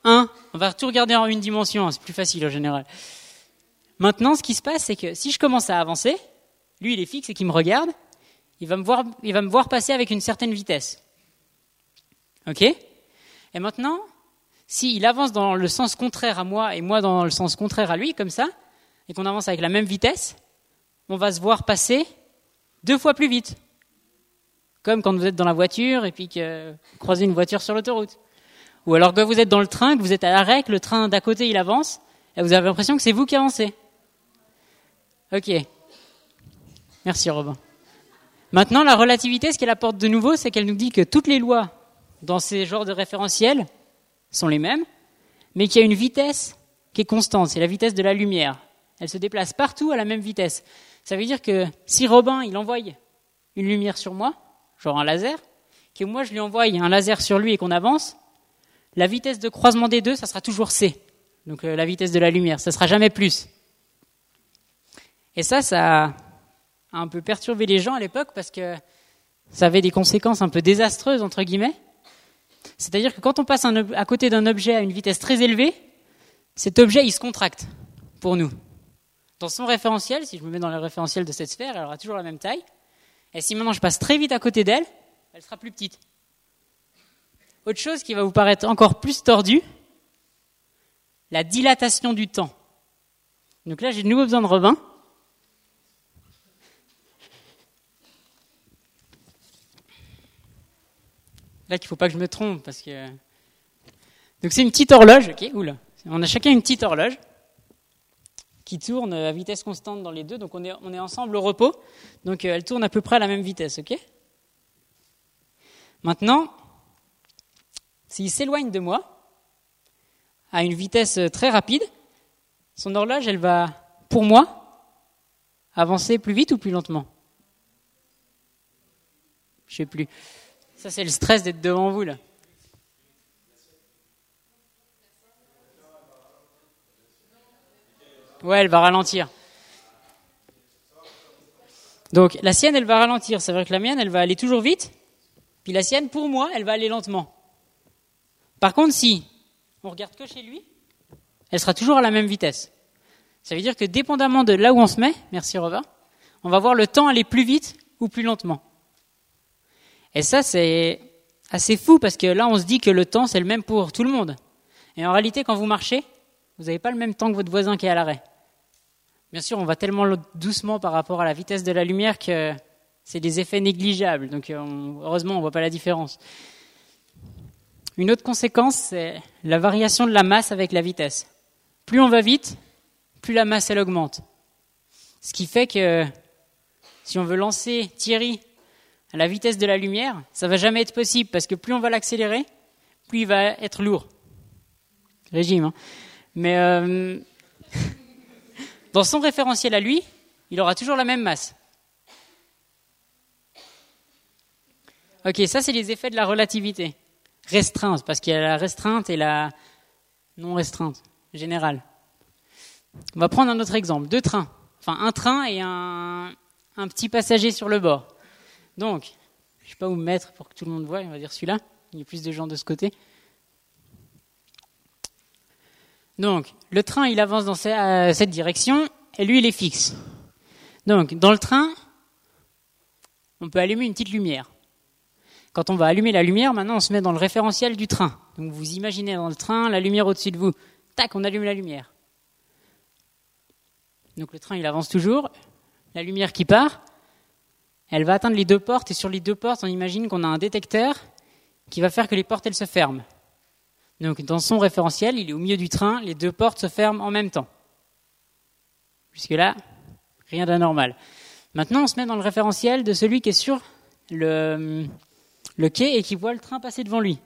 1. On va tout regarder en une dimension, hein, c'est plus facile en général. Maintenant, ce qui se passe, c'est que si je commence à avancer, lui, il est fixe et qu'il me regarde, il va me, voir, il va me voir passer avec une certaine vitesse. OK? Et maintenant, s'il avance dans le sens contraire à moi et moi dans le sens contraire à lui, comme ça, et qu'on avance avec la même vitesse, on va se voir passer deux fois plus vite. Comme quand vous êtes dans la voiture et puis que vous croisez une voiture sur l'autoroute. Ou alors que vous êtes dans le train, que vous êtes à l'arrêt, que le train d'à côté il avance, et vous avez l'impression que c'est vous qui avancez. Ok. Merci Robin. Maintenant, la relativité, ce qu'elle apporte de nouveau, c'est qu'elle nous dit que toutes les lois dans ces genres de référentiels sont les mêmes, mais qu'il y a une vitesse qui est constante, c'est la vitesse de la lumière. Elle se déplace partout à la même vitesse. Ça veut dire que si Robin, il envoie une lumière sur moi, genre un laser, que moi je lui envoie un laser sur lui et qu'on avance, la vitesse de croisement des deux, ça sera toujours c. Donc euh, la vitesse de la lumière, ça sera jamais plus. Et ça, ça a un peu perturbé les gens à l'époque parce que ça avait des conséquences un peu désastreuses, entre guillemets. C'est-à-dire que quand on passe à côté d'un objet à une vitesse très élevée, cet objet, il se contracte pour nous. Dans son référentiel, si je me mets dans le référentiel de cette sphère, elle aura toujours la même taille. Et si maintenant je passe très vite à côté d'elle, elle sera plus petite. Autre chose qui va vous paraître encore plus tordue, la dilatation du temps. Donc là, j'ai de nouveau besoin de Robin. Là, qu'il ne faut pas que je me trompe parce que. Donc c'est une petite horloge, ok Oula. On a chacun une petite horloge qui tourne à vitesse constante dans les deux. Donc on est, on est ensemble au repos. Donc euh, elle tourne à peu près à la même vitesse, ok? Maintenant, s'il s'éloigne de moi à une vitesse très rapide, son horloge, elle va, pour moi, avancer plus vite ou plus lentement? Je sais plus. Ça, c'est le stress d'être devant vous, là. Ouais, elle va ralentir. Donc, la sienne, elle va ralentir. C'est vrai que la mienne, elle va aller toujours vite. Puis la sienne, pour moi, elle va aller lentement. Par contre, si on regarde que chez lui, elle sera toujours à la même vitesse. Ça veut dire que dépendamment de là où on se met, merci Robin, on va voir le temps aller plus vite ou plus lentement. Et ça, c'est assez fou parce que là, on se dit que le temps, c'est le même pour tout le monde. Et en réalité, quand vous marchez, vous n'avez pas le même temps que votre voisin qui est à l'arrêt. Bien sûr, on va tellement doucement par rapport à la vitesse de la lumière que c'est des effets négligeables. Donc, euh, heureusement, on ne voit pas la différence. Une autre conséquence, c'est la variation de la masse avec la vitesse. Plus on va vite, plus la masse, elle augmente. Ce qui fait que si on veut lancer Thierry à la vitesse de la lumière, ça va jamais être possible parce que plus on va l'accélérer, plus il va être lourd. Régime. Hein. Mais euh, dans son référentiel à lui, il aura toujours la même masse. Ok, ça c'est les effets de la relativité. Restreinte, parce qu'il y a la restreinte et la non restreinte, générale. On va prendre un autre exemple. Deux trains. Enfin, un train et un, petit passager sur le bord. Donc, je ne sais pas où me mettre pour que tout le monde voie, on va dire celui-là. Il y a plus de gens de ce côté. Donc, le train, il avance dans euh, cette direction, et lui, il est fixe. Donc, dans le train, on peut allumer une petite lumière. Quand on va allumer la lumière, maintenant, on se met dans le référentiel du train. Donc, vous imaginez dans le train, la lumière au-dessus de vous. Tac, on allume la lumière. Donc, le train, il avance toujours. La lumière qui part, elle va atteindre les deux portes et sur les deux portes, on imagine qu'on a un détecteur qui va faire que les portes, elles se ferment. Donc dans son référentiel, il est au milieu du train, les deux portes se ferment en même temps. Jusque-là, rien d'anormal. Maintenant, on se met dans le référentiel de celui qui est sur le, le quai et qui voit le train passer devant lui.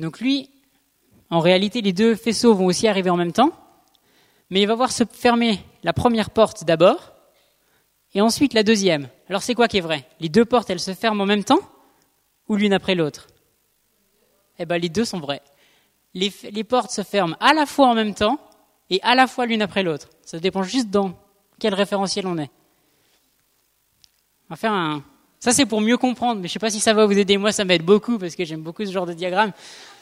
Donc lui, en réalité, les deux faisceaux vont aussi arriver en même temps, mais il va voir se fermer la première porte d'abord, et ensuite la deuxième. Alors c'est quoi qui est vrai? Les deux portes, elles se ferment en même temps ou l'une après l'autre? Eh bien les deux sont vrais. les, les portes se ferment à la fois en même temps et à la fois l'une après l'autre. Ça dépend juste dans quel référentiel on est. On va faire un. Ça, c'est pour mieux comprendre, mais je sais pas si ça va vous aider. Moi, ça m'aide beaucoup parce que j'aime beaucoup ce genre de diagramme.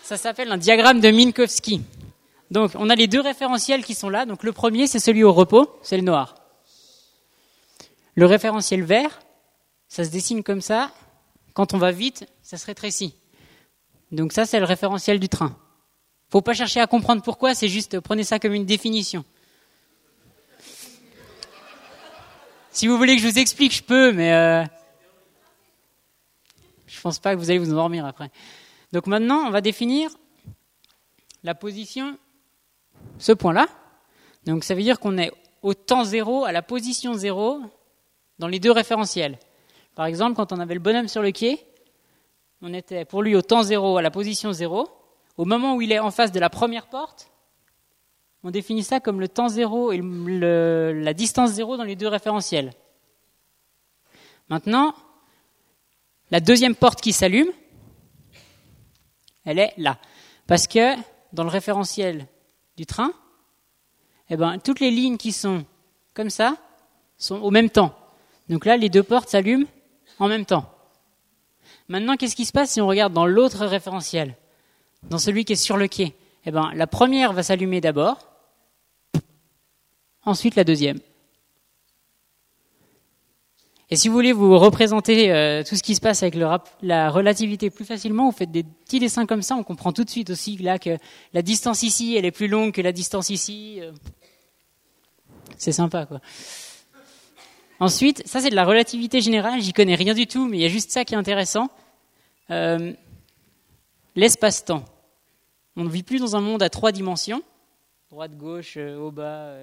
Ça s'appelle un diagramme de Minkowski. Donc, on a les deux référentiels qui sont là. Donc, le premier, c'est celui au repos, c'est le noir. Le référentiel vert, ça se dessine comme ça. Quand on va vite, ça se rétrécit. Donc, ça, c'est le référentiel du train. Faut pas chercher à comprendre pourquoi, c'est juste prenez ça comme une définition. Si vous voulez que je vous explique, je peux, mais euh, je pense pas que vous allez vous endormir après. Donc maintenant, on va définir la position, ce point-là. Donc ça veut dire qu'on est au temps zéro, à la position zéro, dans les deux référentiels. Par exemple, quand on avait le bonhomme sur le quai, on était pour lui au temps zéro, à la position zéro. Au moment où il est en face de la première porte, on définit ça comme le temps zéro et la distance zéro dans les deux référentiels. Maintenant, la deuxième porte qui s'allume, elle est là. Parce que dans le référentiel du train, eh ben, toutes les lignes qui sont comme ça sont au même temps. Donc là, les deux portes s'allument en même temps. Maintenant, qu'est-ce qui se passe si on regarde dans l'autre référentiel, dans celui qui est sur le quai? Eh ben, la première va s'allumer d'abord, ensuite la deuxième. Et si vous voulez vous représenter euh, tout ce qui se passe avec la relativité plus facilement, vous faites des petits dessins comme ça, on comprend tout de suite aussi là que la distance ici, elle est plus longue que la distance ici. Euh. C'est sympa, quoi. Ensuite, ça c'est de la relativité générale, j'y connais rien du tout, mais il y a juste ça qui est intéressant. Euh, L'espace-temps. On ne vit plus dans un monde à trois dimensions, droite, gauche, haut, bas,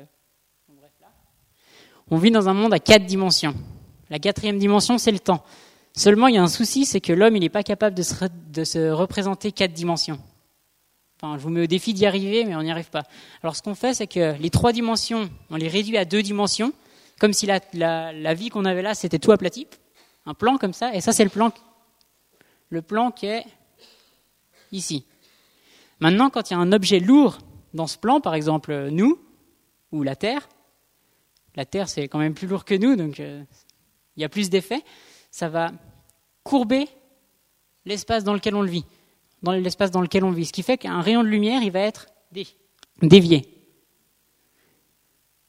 on vit dans un monde à quatre dimensions. La quatrième dimension, c'est le temps. Seulement, il y a un souci, c'est que l'homme, il n'est pas capable de se, représenter quatre dimensions. Enfin, je vous mets au défi d'y arriver, mais on n'y arrive pas. Alors, ce qu'on fait, c'est que les trois dimensions, on les réduit à deux dimensions, comme si la, la vie qu'on avait là, c'était tout aplati, un plan comme ça, et ça, c'est le plan, le plan qui est ici. Maintenant, quand il y a un objet lourd dans ce plan, par exemple nous ou la Terre, la Terre c'est quand même plus lourd que nous, donc euh, il y a plus d'effets, ça va courber l'espace dans lequel on le vit, dans l'espace dans lequel on vit. Ce qui fait qu'un rayon de lumière, il va être dévié.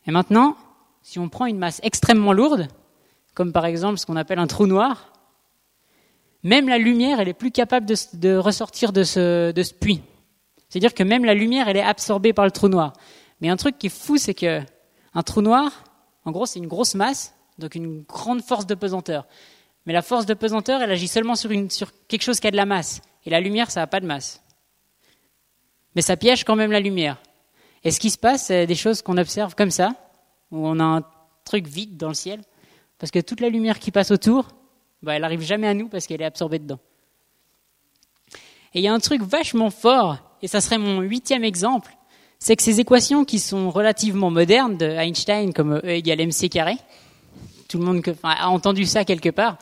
Et maintenant, si on prend une masse extrêmement lourde, comme par exemple ce qu'on appelle un trou noir, même la lumière, elle est plus capable de, ressortir de ce, puits. C'est-à-dire que même la lumière, elle est absorbée par le trou noir. Mais un truc qui est fou, c'est que un trou noir, en gros, c'est une grosse masse, donc une grande force de pesanteur. Mais la force de pesanteur, elle agit seulement sur, quelque chose qui a de la masse. Et la lumière, ça n'a pas de masse. Mais ça piège quand même la lumière. Et ce qui se passe, c'est des choses qu'on observe comme ça, où on a un truc vide dans le ciel, parce que toute la lumière qui passe autour, bah, elle n'arrive jamais à nous parce qu'elle est absorbée dedans. Et il y a un truc vachement fort, et ça serait mon huitième exemple, c'est que ces équations qui sont relativement modernes de Einstein, comme E égale mc carré, tout le monde a entendu ça quelque part.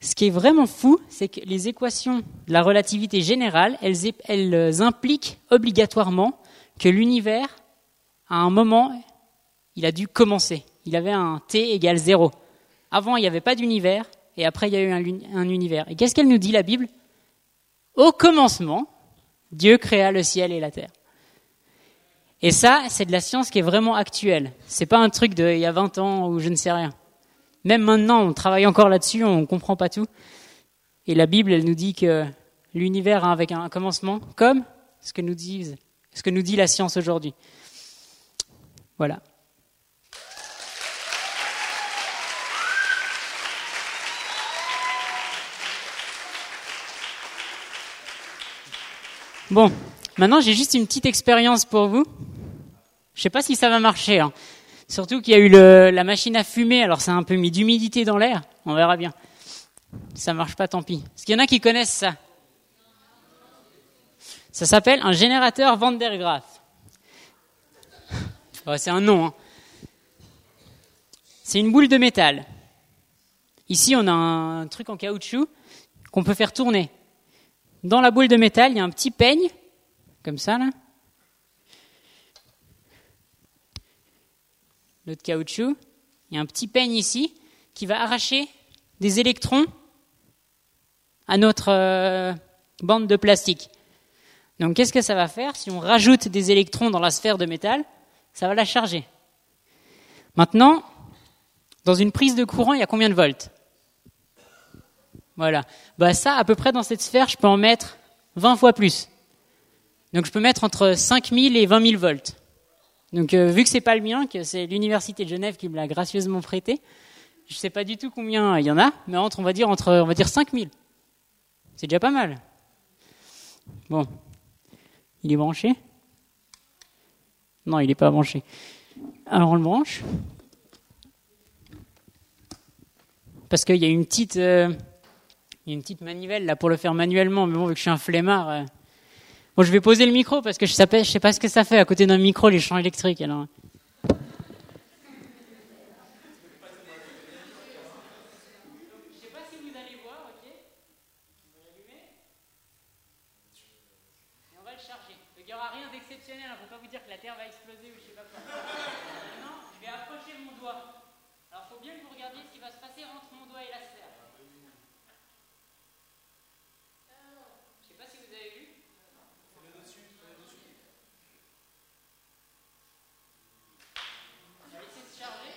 Ce qui est vraiment fou, c'est que les équations de la relativité générale, elles, elles impliquent obligatoirement que l'univers, à un moment, il a dû commencer. Il avait un t égale 0. Avant, il n'y avait pas d'univers, et après, il y a eu un, un univers. Et qu'est-ce qu'elle nous dit, la Bible? Au commencement, Dieu créa le ciel et la terre. Et ça, c'est de la science qui est vraiment actuelle. C'est pas un truc d'il y a 20 ans ou je ne sais rien. Même maintenant, on travaille encore là-dessus, on ne comprend pas tout. Et la Bible, elle nous dit que l'univers a un commencement, comme ce que nous dit la science aujourd'hui. Voilà. Bon, maintenant j'ai juste une petite expérience pour vous. Je sais pas si ça va marcher. Hein. Surtout qu'il y a eu la machine à fumer, alors ça a un peu mis d'humidité dans l'air. On verra bien. Si ça marche pas, tant pis. Est-ce qu'il y en a qui connaissent ça Ça s'appelle un générateur Van der Graaf. C'est un nom. Hein. C'est une boule de métal. Ici, on a un truc en caoutchouc qu'on peut faire tourner. Dans la boule de métal, il y a un petit peigne, comme ça, là. Notre caoutchouc. Il y a un petit peigne ici qui va arracher des électrons à notre euh, bande de plastique. Donc qu'est-ce que ça va faire Si on rajoute des électrons dans la sphère de métal, ça va la charger. Maintenant, dans une prise de courant, il y a combien de volts Voilà. Bah ça, à peu près dans cette sphère, je peux en mettre 20 fois plus. Donc je peux mettre entre 5000 et 20 000 volts. Donc euh, vu que c'est pas le mien, que c'est l'université de Genève qui me l'a gracieusement prêté, je sais pas du tout combien il y en a, mais entre on va dire entre on va dire 5000. C'est déjà pas mal. Bon. Il est branché Non, il n'est pas branché. Alors on le branche. Parce qu'il y a une petite, euh, une petite manivelle là pour le faire manuellement, mais bon, vu que je suis un flemmard. euh, Bon, je vais poser le micro parce que je je sais pas ce que ça fait à côté d'un micro les champs électriques. Je sais pas si vous allez voir, ok On va l'allumer. Et on va le charger. Donc, il n'y aura rien d'exceptionnel, il ne faut Terre va ou je sais pas quoi. Maintenant, je vais approcher mon doigt. Alors, il faut bien que vous regardiez ce qui va se passer entre mon doigt et la sphère. Je sais pas si vous avez vu. On va laisser se charger.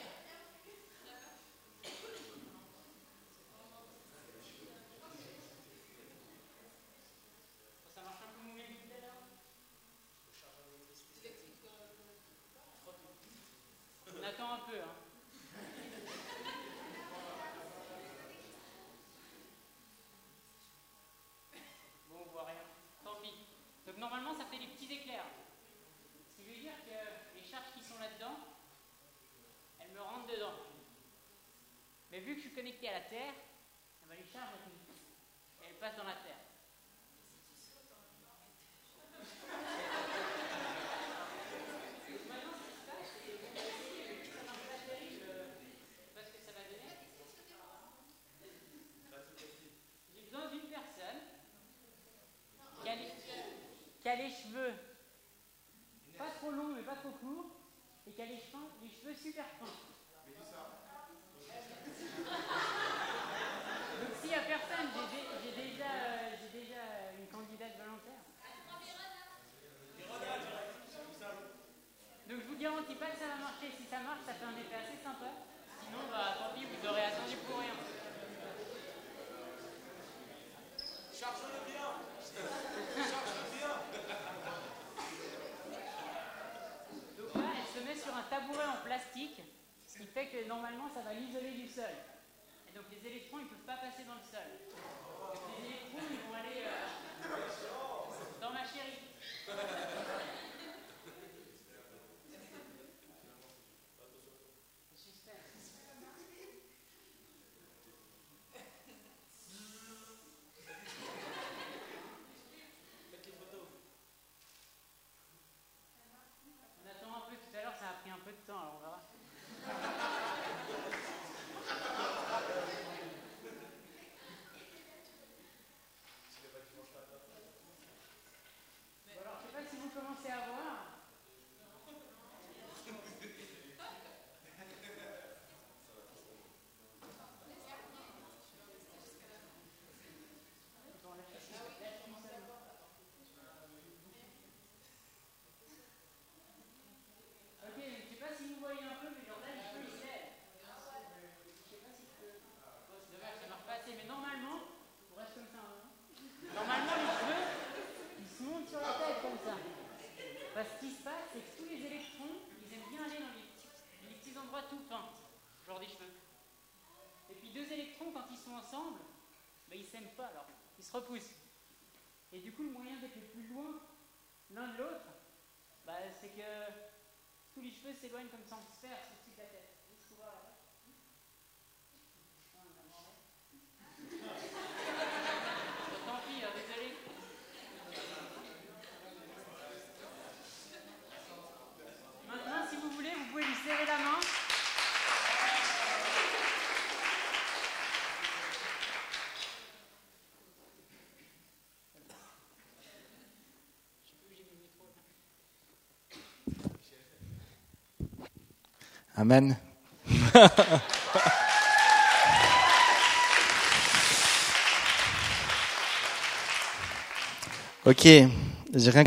Ça marche un peu moins bien que tout à l'heure On attend un peu. Hein. Bon, on voit rien. Tant pis. Donc normalement, ça fait des petits éclairs. Ce qui veut dire que les charges qui sont là-dedans, elles me rentrent dedans. Mais vu que je suis connecté à la Terre, eh ben, les charges, elles passent dans la Terre. va. J'ai besoin d'une personne qui a, les, cheveux pas trop longs mais pas trop courts et qui a les cheveux, les cheveux super fins. Donc s'il n'y a personne, j'ai dé- j'ai déjà, euh, j'ai déjà une candidate volontaire. Donc je vous garantis pas que ça va marcher. Si ça marche, ça fait un effet assez sympa. Sinon, bah tant pis, vous aurez attendu pour rien. Donc là, elle se met sur un tabouret en ce qui fait que normalement ça va l'isoler du sol. Et donc les électrons, ils ne peuvent pas passer dans le sol. Les électrons, ils vont aller euh, dans ma chérie. Suspense. On attend un peu, tout à l'heure ça a pris un peu de temps, alors on verra. Bon, alors, je sais pas si vous commencez à voir. Bon, là, je suis- là, je suis seul. Ok, je sais pas si vous voyez un peu, mais Jordan, les cheveux, ils se lèvent. Je sais pas si je peux. Bon, c'est dommage, ça marche pas assez, mais normalement, on reste comme ça. hein. Normalement, les cheveux, ils se montent sur la tête comme ça. Parce que ce qui se passe, c'est que tous les électrons, ils aiment bien aller dans les petits, les petits endroits tout fins, genre des cheveux. Et puis deux électrons, quand ils sont ensemble, ben, ils s'aiment pas alors, ils se repoussent. Et du coup, le moyen d'être plus loin l'un de l'autre, bah, c'est que tous les cheveux s'éloignent comme ça en sphère au-dessus de la tête. Juste pour voir là-bas. Ah, on a mangé. Bon, Tant pis, hein, désolé. Maintenant, si vous voulez, vous pouvez lui serrer la main. Amen. ok, j'ai rien